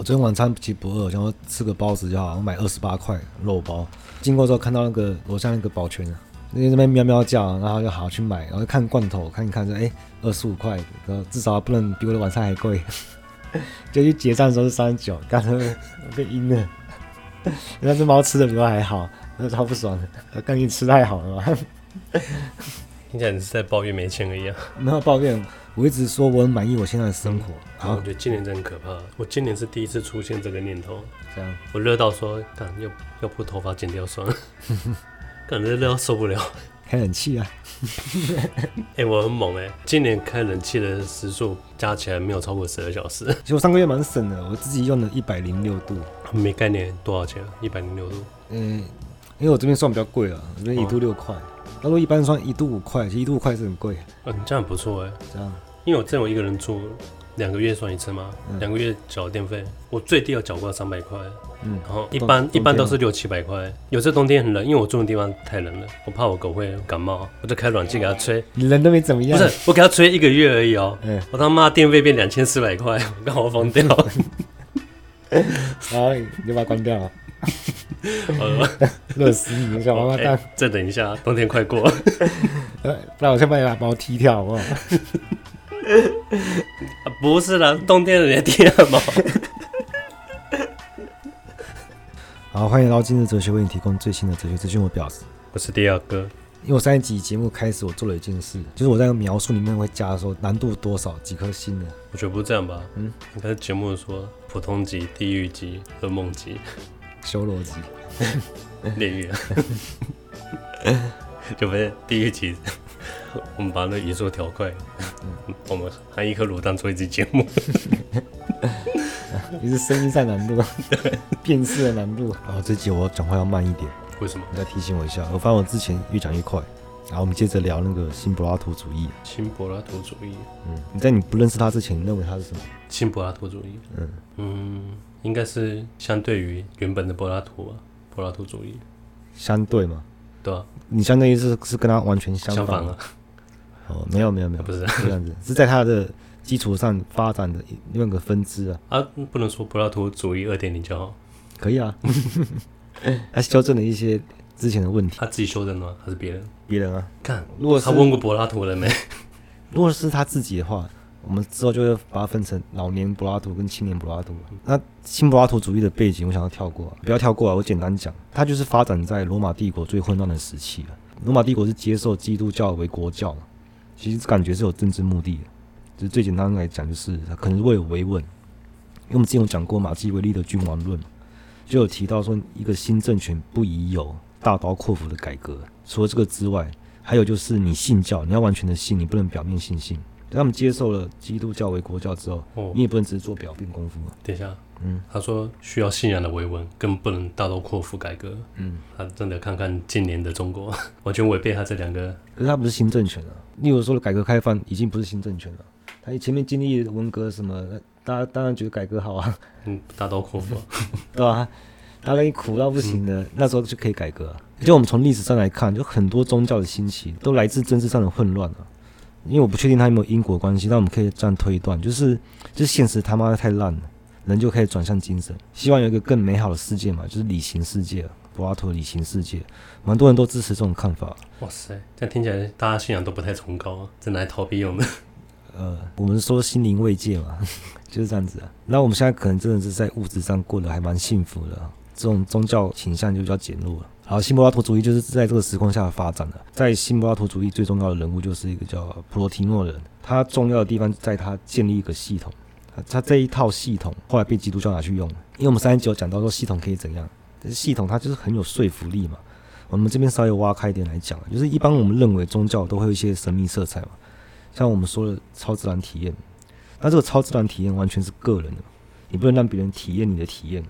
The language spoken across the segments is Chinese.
我昨天晚餐其实不饿，想说吃个包子就好。我买二十八块肉包，经过之后看到那个楼下那个保全啊，那边喵喵叫，然后就好去买，然后看罐头看一看说，哎二十五块，然后至少不能比我的晚餐还贵。就去结账的时候是三十九，刚才我被阴了。那只猫吃的比我还好，那超不爽的。刚你吃太好了嘛？听起来你是在抱怨没钱而已啊？没有抱怨，我一直说我很满意我现在的生活。然后我觉得今年真的很可怕。我今年是第一次出现这个念头。这样，我热到说，干要要把头发剪掉算了。感觉热到受不了。开冷气啊！哎、欸，我很猛哎、欸！今年开冷气的时数加起来没有超过十二小时。其实我上个月蛮省的，我自己用了一百零六度。没概念多少钱啊？一百零六度。嗯，因为我这边算比较贵啊，这边一度六块。他说一般算一度五块，其实一度五块是很贵。嗯，这样很不错哎、欸。这样，因为我这样我一个人住。两个月算一次吗？两、嗯、个月缴电费，我最低要缴过三百块。嗯，然后一般一般都是六七百块。有时冬天很冷，因为我住的地方太冷了，我怕我狗会感冒，我就开暖气给它吹。你人都没怎么样。不是，我给它吹一个月而已哦。嗯，我他妈电费变两千四百块，我刚好疯掉。好，你把它关掉了。热死你！小王八蛋。再等一下，冬天快过了。不然我先把你把猫踢掉，好不好？不是啦，冬天人家贴吗？好，欢迎来到今日哲学为你提供最新的哲学资讯。我表示，我是第二哥。因为我上一集节目开始，我做了一件事，就是我在描述里面会加说难度多少几颗星的。我觉得不是这样吧？嗯，你看节目说普通级、地狱级、噩梦级、修罗级、炼狱啊，就不是地狱级。我们把那语速调快，嗯，我们含一颗卤蛋做一集节目，你是声音上难度，对，辨识的难度。然后这集我讲话要慢一点，为什么？你再提醒我一下。我发现我之前越讲越快。然后我们接着聊那个新柏拉图主义。新柏拉图主义，嗯，你在你不认识他之前，你认为他是什么？新柏拉图主义，嗯嗯，应该是相对于原本的柏拉图吧，柏拉图主义。相对嘛？对啊，你相当于是是跟他完全相反，了。哦，没有没有没有，不是这样子，是在他的基础上发展的另外一个分支啊。啊，不能说柏拉图主义二点零就好，可以啊。他修正了一些之前的问题，他自己修正吗？还是别人？别人啊。看，如果他问过柏拉图了没？如果是他自己的话，我们之后就会把它分成老年柏拉图跟青年柏拉图。那新柏拉图主义的背景，我想要跳过，不要跳过啊，我简单讲，它就是发展在罗马帝国最混乱的时期了。罗马帝国是接受基督教为国教。其实感觉是有政治目的的，就是最简单来讲，就是他可能是为了维稳。因为我们之前有讲过马基维利的君王论，就有提到说，一个新政权不宜有大刀阔斧的改革。除了这个之外，还有就是你信教，你要完全的信，你不能表面信信。等他们接受了基督教为国教之后，哦、你也不能只是做表面功夫。等一下。嗯，他说需要信仰的维稳，更不能大刀阔斧改革。嗯，他真的看看近年的中国，完全违背他这两个。可是他不是新政权啊，你有说的改革开放已经不是新政权了。他前面经历文革什么，大家当然觉得改革好啊。嗯，大刀阔斧，对吧？大家一苦到不行的，嗯、那时候就可以改革。就我们从历史上来看，就很多宗教的兴起都来自政治上的混乱啊。因为我不确定他有没有因果关系，但我们可以这样推断，就是就是现实他妈的太烂了。人就可以转向精神，希望有一个更美好的世界嘛，就是理性世界，柏拉图的理性世界，蛮多人都支持这种看法。哇塞，这样听起来大家信仰都不太崇高啊，真来逃避我们。呃，我们说心灵慰藉嘛，就是这样子啊。那我们现在可能真的是在物质上过得还蛮幸福的，这种宗教倾向就比较减弱了。好，新柏拉图主义就是在这个时空下发展的。在新柏拉图主义最重要的人物就是一个叫普罗提诺的人，他重要的地方在他建立一个系统。他这一套系统后来被基督教拿去用，因为我们三十九讲到说系统可以怎样，但是系统它就是很有说服力嘛。我们这边稍微挖开一点来讲，就是一般我们认为宗教都会有一些神秘色彩嘛，像我们说的超自然体验，那这个超自然体验完全是个人的，你不能让别人体验你的体验，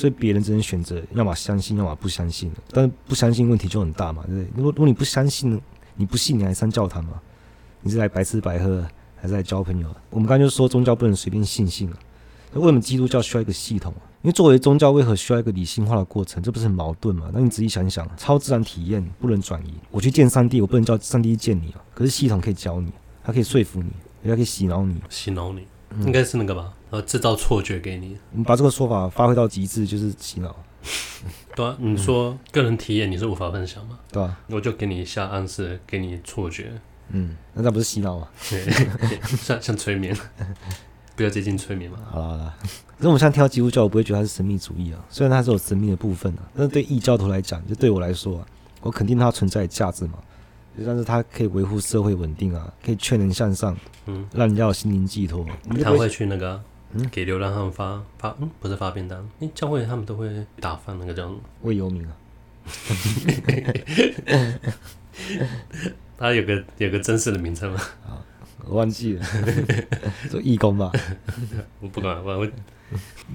所以别人只能选择要么相信，要么不相信。但是不相信问题就很大嘛，对不对？如果如果你不相信，你不信你还上教堂吗？你是来白吃白喝？还是来交朋友。我们刚才就说宗教不能随便信信啊。那为什么基督教需要一个系统？因为作为宗教，为何需要一个理性化的过程？这不是很矛盾吗？那你仔细想想，超自然体验不能转移。我去见上帝，我不能叫上帝见你啊。可是系统可以教你，它可以说服你，它可以洗脑你。洗脑你，应该是那个吧？然后制造错觉给你。你把这个说法发挥到极致，就是洗脑。对啊，你说个人体验你是无法分享吗？对啊，我就给你下暗示，给你错觉。嗯，那那不是洗脑吗？对，像像催眠，不要接近催眠嘛。好了好了，可是我们现在听到基督教，我不会觉得它是神秘主义啊。虽然它是有神秘的部分啊，但是对异教徒来讲，就对我来说啊，我肯定它存在的价值嘛。就像是他可以维护社会稳定啊，可以劝人向上，嗯，让人家有心灵寄托。他会去那个、啊。嗯，给流浪汉发发，嗯，不是发便当，因为，教会他们都会打饭那个叫什么？为游民啊。他有个有个真实的名称吗？我忘记了，做义工吧。我不管，我我。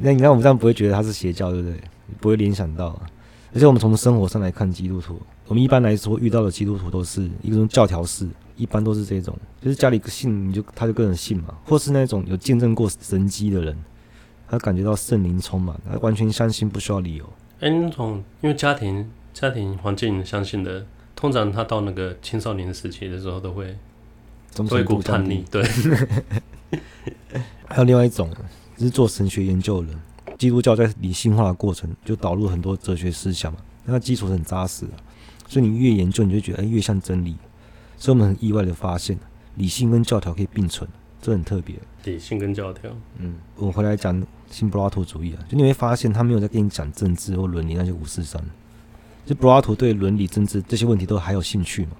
那你看我们这样不会觉得他是邪教，对不对？不会联想到。而且我们从生活上来看，基督徒，我们一般来说遇到的基督徒都是一种教条式。一般都是这种，就是家里信你就他就个人信嘛，或是那种有见证过神迹的人，他感觉到圣灵充满，他完全相信不需要理由。哎、欸，那种因为家庭家庭环境相信的，通常他到那个青少年时期的时候都会都会一股叛逆。对，还有另外一种，就是做神学研究的人，基督教在理性化的过程就导入很多哲学思想嘛，那基础是很扎实的，所以你越研究你就觉得哎越像真理。所以我们很意外的发现，理性跟教条可以并存，这很特别。理性跟教条，嗯，我回来讲新柏拉图主义啊，就你会发现他没有在跟你讲政治或伦理那些五四三，就柏拉图对伦理、政治这些问题都还有兴趣嘛。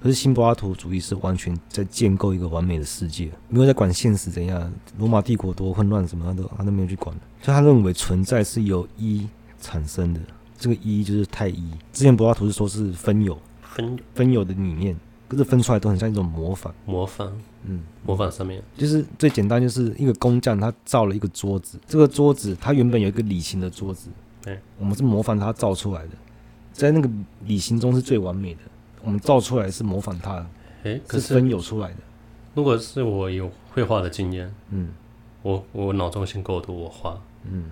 可是新柏拉图主义是完全在建构一个完美的世界，没有在管现实怎样，罗马帝国多混乱什么，他都他都没有去管。所以他认为存在是由一产生的，这个一就是太一。之前柏拉图是说是分有，分分有的理念。可是分出来都很像一种模仿，模仿，嗯，模仿上面。就是最简单，就是一个工匠他造了一个桌子，这个桌子它原本有一个理型的桌子，对，我们是模仿它造出来的，在那个理型中是最完美的，我们造出来是模仿它，哎，是分有出来的。如果是我有绘画的经验，嗯，我我脑中先构图，我画，嗯，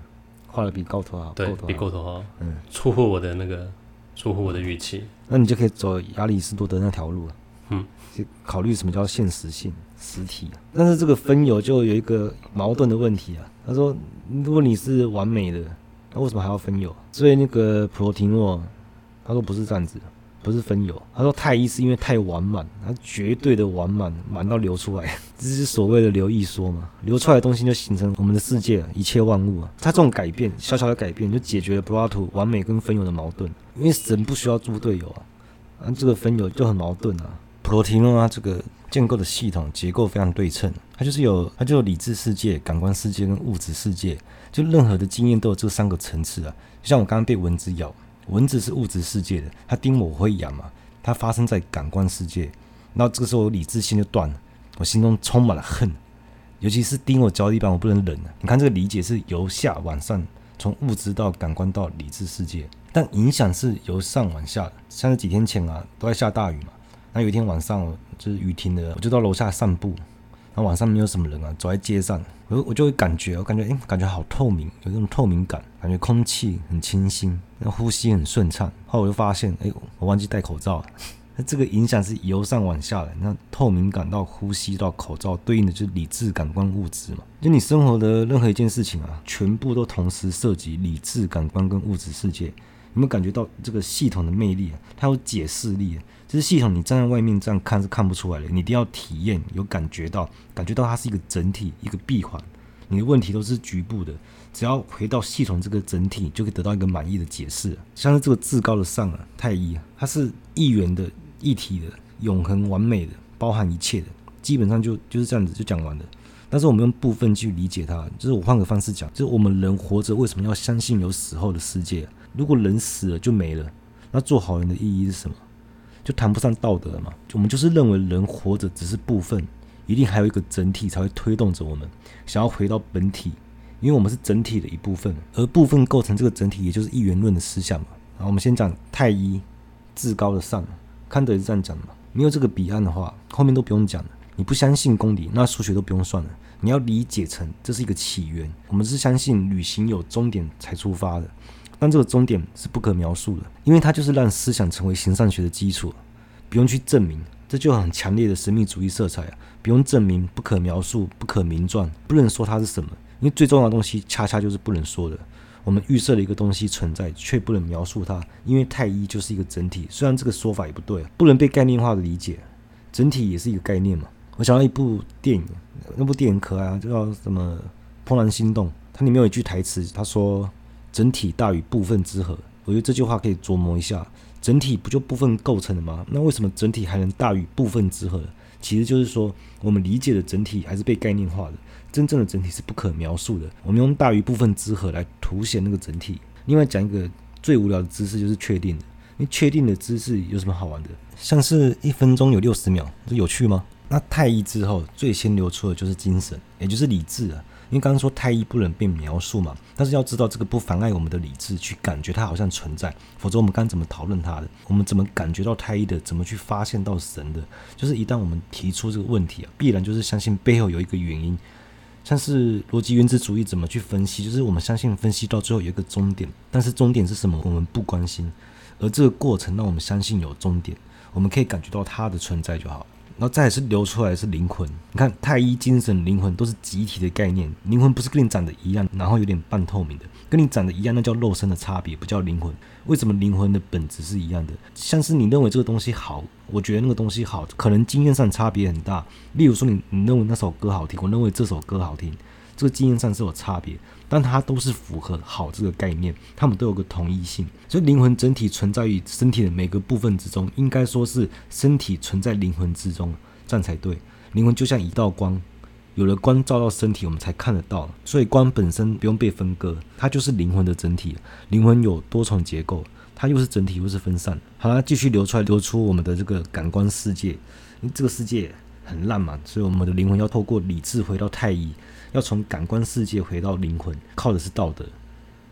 画的比构图好，对，比构图好，嗯，出乎我的那个，出乎我的预期，那你就可以走亚里士多德那条路了。嗯，就考虑什么叫现实性、实体。但是这个分有就有一个矛盾的问题啊。他说，如果你是完美的，那为什么还要分有？所以那个普罗提诺他说不是这样子，不是分有。他说太一是因为太完满，他绝对的完满，满到流出来，这是所谓的流溢说嘛。流出来的东西就形成我们的世界，一切万物啊。他这种改变，小小的改变就解决了柏拉图完美跟分有的矛盾。因为神不需要猪队友啊，啊，这个分有就很矛盾啊。普罗提诺啊，这个建构的系统结构非常对称，它就是有它就理智世界、感官世界跟物质世界，就任何的经验都有这三个层次啊。就像我刚刚被蚊子咬，蚊子是物质世界的，它叮我我会痒嘛，它发生在感官世界，那这个时候我理智性就断了，我心中充满了恨，尤其是叮我脚底板，我不能忍了。你看这个理解是由下往上，从物质到感官到理智世界，但影响是由上往下的。像是几天前啊，都在下大雨嘛。那有一天晚上，就是雨停了，我就到楼下散步。晚上没有什么人啊，走在街上，我我就会感觉，我感觉哎、感觉好透明，有这种透明感，感觉空气很清新，那呼吸很顺畅。后来我就发现，哎、我忘记戴口罩了。那 这个影响是由上往下的，那透明感到呼吸到口罩，对应的就是理智感官物质嘛。就你生活的任何一件事情啊，全部都同时涉及理智感官跟物质世界。有没有感觉到这个系统的魅力啊？它有解释力啊。这是系统，你站在外面这样看是看不出来的，你一定要体验，有感觉到，感觉到它是一个整体，一个闭环。你的问题都是局部的，只要回到系统这个整体，就可以得到一个满意的解释。像是这个至高的上啊，太一，它是一元的、一体的、永恒完美的，包含一切的，基本上就就是这样子就讲完了。但是我们用部分去理解它，就是我换个方式讲，就是我们人活着为什么要相信有死后的世界？如果人死了就没了，那做好人的意义是什么？就谈不上道德了嘛。我们就是认为人活着只是部分，一定还有一个整体才会推动着我们想要回到本体，因为我们是整体的一部分，而部分构成这个整体，也就是一元论的思想嘛。然后我们先讲太一至高的上，康德也是这样讲的嘛。没有这个彼岸的话，后面都不用讲了。你不相信公理，那数学都不用算了。你要理解成这是一个起源，我们是相信旅行有终点才出发的。但这个终点是不可描述的，因为它就是让思想成为形上学的基础，不用去证明，这就很强烈的神秘主义色彩啊！不用证明，不可描述，不可名状，不能说它是什么，因为最重要的东西恰恰就是不能说的。我们预设了一个东西存在，却不能描述它，因为太一就是一个整体。虽然这个说法也不对，不能被概念化的理解。整体也是一个概念嘛。我想到一部电影，那部电影可爱啊，叫什么《怦然心动》。它里面有一句台词，他说：“整体大于部分之和。”我觉得这句话可以琢磨一下。整体不就部分构成的吗？那为什么整体还能大于部分之和？其实就是说，我们理解的整体还是被概念化的，真正的整体是不可描述的。我们用大于部分之和来凸显那个整体。另外讲一个最无聊的知识，就是确定的。你确定的知识有什么好玩的？像是一分钟有六十秒，这有趣吗？那太一之后，最先流出的就是精神，也就是理智啊。因为刚刚说太一不能被描述嘛，但是要知道这个不妨碍我们的理智去感觉它好像存在，否则我们刚怎么讨论它的？我们怎么感觉到太一的？怎么去发现到神的？就是一旦我们提出这个问题啊，必然就是相信背后有一个原因。像是逻辑原子主义怎么去分析？就是我们相信分析到最后有一个终点，但是终点是什么？我们不关心，而这个过程让我们相信有终点，我们可以感觉到它的存在就好。然后再是流出来是灵魂，你看太一、精神、灵魂都是集体的概念。灵魂不是跟你长得一样，然后有点半透明的，跟你长得一样，那叫肉身的差别，不叫灵魂。为什么灵魂的本质是一样的？像是你认为这个东西好，我觉得那个东西好，可能经验上差别很大。例如说，你你认为那首歌好听，我认为这首歌好听。这个经验上是有差别，但它都是符合好这个概念，它们都有个同一性。所以灵魂整体存在于身体的每个部分之中，应该说是身体存在灵魂之中，这样才对。灵魂就像一道光，有了光照到身体，我们才看得到。所以光本身不用被分割，它就是灵魂的整体。灵魂有多重结构，它又是整体又是分散。好了，继续流出来，流出我们的这个感官世界。这个世界很烂嘛，所以我们的灵魂要透过理智回到太一。要从感官世界回到灵魂，靠的是道德。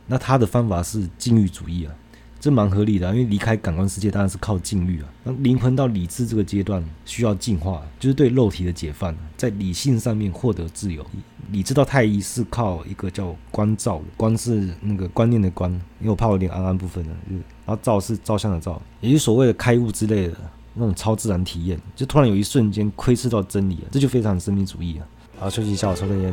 那他的方法是禁欲主义啊，这蛮合理的，因为离开感官世界当然是靠禁欲啊。那灵魂到理智这个阶段需要进化，就是对肉体的解放，在理性上面获得自由。理智到太一是靠一个叫观照的，观是那个观念的观，因为我怕我有点安安不分的，然后照是照相的照，也就是所谓的开悟之类的那种超自然体验，就突然有一瞬间窥视到真理了，这就非常神秘主义了。好，休息一下，我抽根烟。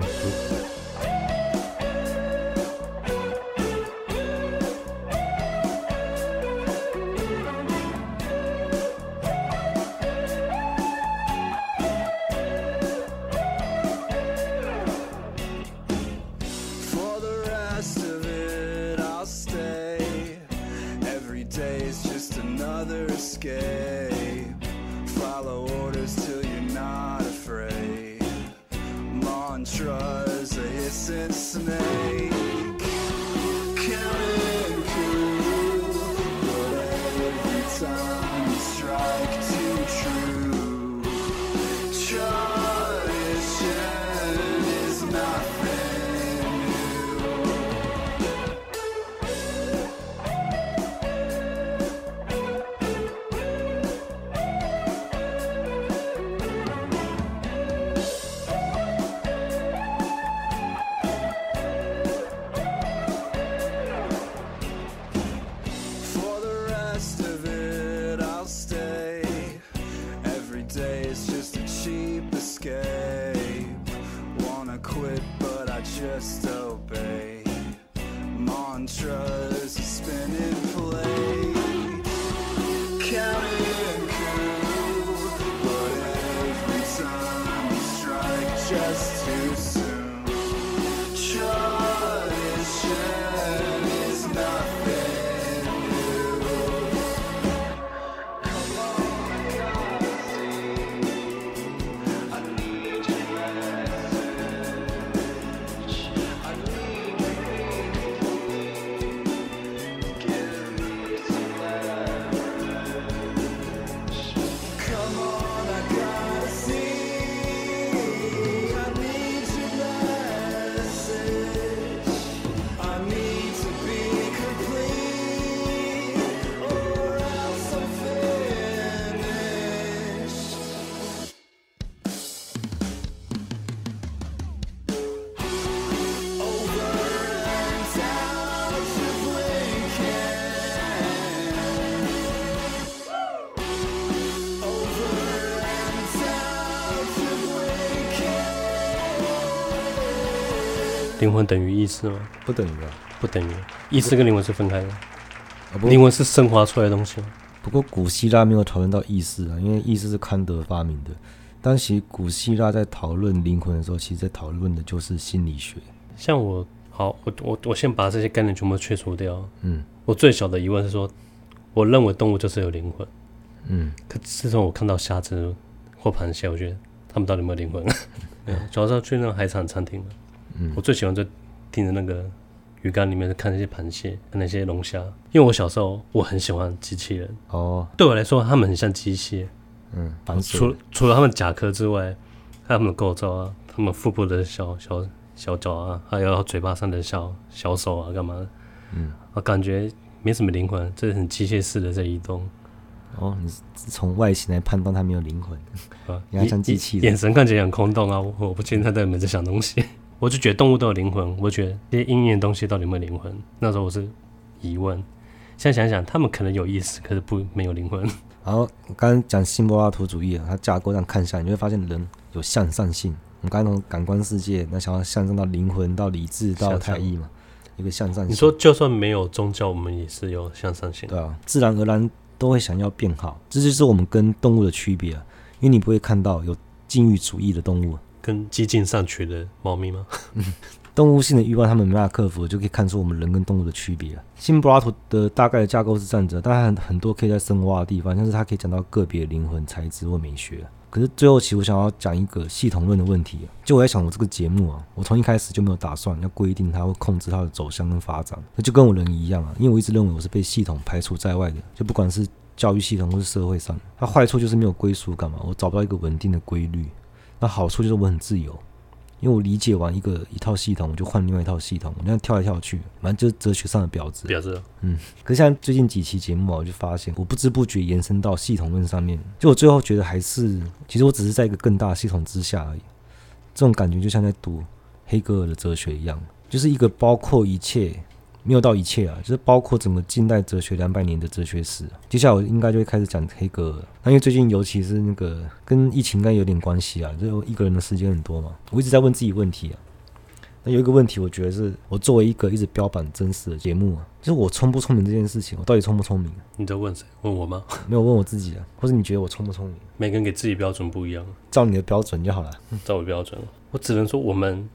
mantra come on. 灵魂等于意识吗？不等于吧？不等于，意识跟灵魂是分开的。不灵魂是升华出来的东西吗？不过古希腊没有讨论到意识啊，因为意识是康德发明的。当时古希腊在讨论灵魂的时候，其实在讨论的就是心理学。像我，好，我我我先把这些概念全部去除掉。嗯，我最小的疑问是说，我认为动物就是有灵魂。嗯，可自从我看到虾子或螃蟹，我觉得他们到底有没有灵魂？对，主要是去那种海产餐厅。嗯，我最喜欢就盯着那个鱼缸里面看那些螃蟹，看那些龙虾，因为我小时候我很喜欢机器人。哦，对我来说，他们很像机械。嗯，除除了他们甲壳之外，他们的构造啊，他们腹部的小小小脚啊，还有嘴巴上的小小手啊，干嘛的？嗯，我感觉没什么灵魂，这是很机械式的在移动。哦，你是从外形来判断它没有灵魂啊？你还像机器人，眼神看起来很空洞啊！我我不确定他在里面在想东西。我就觉得动物都有灵魂，我觉得这些阴影的东西到底有没有灵魂？那时候我是疑问。现在想想，他们可能有意思，可是不没有灵魂。然后我刚刚讲新柏拉图主义啊，它架构这样看下来，你会发现人有向上性。我们刚刚从感官世界，那想要向上到灵魂、到理智、到太意嘛，一个向上性。你说就算没有宗教，我们也是有向上性。对啊，自然而然都会想要变好，这就是我们跟动物的区别啊。因为你不会看到有禁欲主义的动物，跟激进上取的猫咪吗？动物性的欲望，他们没办法克服，就可以看出我们人跟动物的区别啊。新柏拉图的大概的架构是这样子，当然很多可以在深挖的地方，像是他可以讲到个别灵魂、材质或美学。可是最后，其实我想要讲一个系统论的问题。就我在想，我这个节目啊，我从一开始就没有打算要规定它会控制它的走向跟发展，那就跟我人一样啊，因为我一直认为我是被系统排除在外的，就不管是教育系统或是社会上，它坏处就是没有归属感嘛，我找不到一个稳定的规律。那好处就是我很自由。因为我理解完一个一套系统，我就换另外一套系统，我那样跳来跳去，反正就是哲学上的婊子。婊子，嗯。可是像最近几期节目啊，我就发现，我不知不觉延伸到系统论上面，就我最后觉得还是，其实我只是在一个更大系统之下而已。这种感觉就像在读黑格尔的哲学一样，就是一个包括一切。没有到一切啊，就是包括整个近代哲学两百年的哲学史。接下来我应该就会开始讲黑格尔。那因为最近尤其是那个跟疫情应该有点关系啊，就一个人的时间很多嘛，我一直在问自己问题啊。那有一个问题，我觉得是我作为一个一直标榜真实的节目啊，就是我聪不聪明这件事情，我到底聪不聪明？你在问谁？问我吗？没有问我自己啊，或者你觉得我聪不聪明？每个人给自己标准不一样，照你的标准就好了。照我标准，我只能说我们。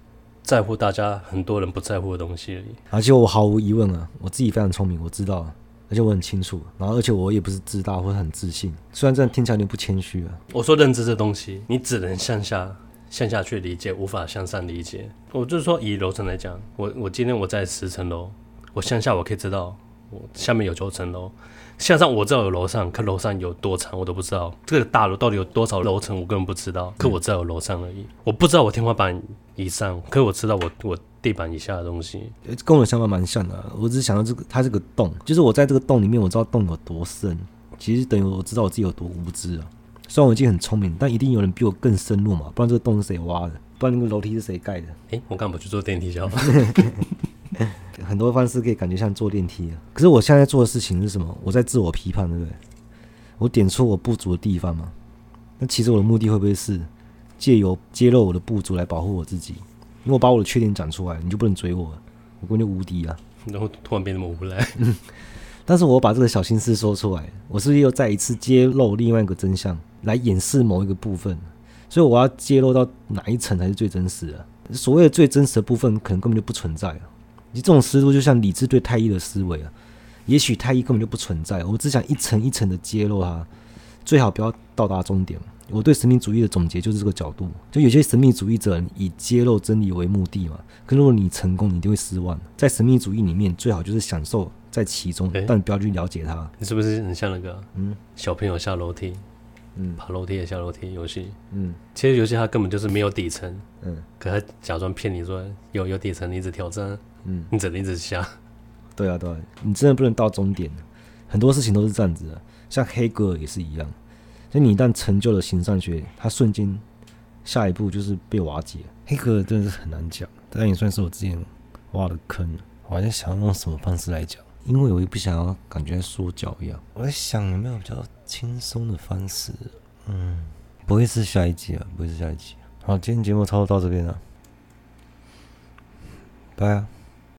在乎大家很多人不在乎的东西而已。而且我毫无疑问啊，我自己非常聪明，我知道，而且我很清楚。然后，而且我也不是自大或者很自信，虽然这样听起来有点不谦虚啊。我说认知这东西，你只能向下向下去理解，无法向上理解。我就是说，以楼层来讲，我我今天我在十层楼，我向下我可以知道，我下面有九层楼。向上我知道有楼上，可楼上有多长我都不知道。这个大楼到底有多少楼层，我根本不知道。可我知道有楼上而已，我不知道我天花板以上，可我知道我我地板以下的东西。跟我的想法蛮像的啊。我只是想到这个，它这个洞，就是我在这个洞里面，我知道洞有多深。其实等于我知道我自己有多无知啊。虽然我已经很聪明，但一定有人比我更深入嘛，不然这个洞是谁挖的？不然那个楼梯是谁盖的？诶，我干嘛不去坐电梯就好？很多方式可以感觉像坐电梯啊，可是我现在做的事情是什么？我在自我批判，对不对？我点出我不足的地方嘛。那其实我的目的会不会是借由揭露我的不足来保护我自己？因为我把我的缺点讲出来，你就不能追我了，我根本就无敌啊！然后突然变那么无赖。但是我把这个小心思说出来，我是不是又再一次揭露另外一个真相来掩饰某一个部分？所以我要揭露到哪一层才是最真实的？所谓的最真实的部分，可能根本就不存在啊。你这种思路就像理智对太一的思维啊，也许太一根本就不存在，我只想一层一层的揭露它，最好不要到达终点。我对神秘主义的总结就是这个角度，就有些神秘主义者以揭露真理为目的嘛，可如果你成功，你一定会失望。在神秘主义里面，最好就是享受在其中，欸、但不要去了解它。你是不是很像那个嗯小朋友下楼梯？嗯，爬楼梯也下楼梯游戏。嗯，其实游戏它根本就是没有底层。嗯，可他假装骗你说有有底层，你一直挑战。嗯，你只能一直下。对啊，对啊，你真的不能到终点。很多事情都是这样子的，像黑格尔也是一样。就你一旦成就了形上学，他瞬间下一步就是被瓦解。黑格尔真的是很难讲，但也算是我之前挖的坑。我还在想用什么方式来讲，因为我也不想要感觉说教一样。我在想有没有比较。轻松的方式，嗯，不会是下一集啊，不会是下一集。好，今天节目差不多到这边了。拜啊。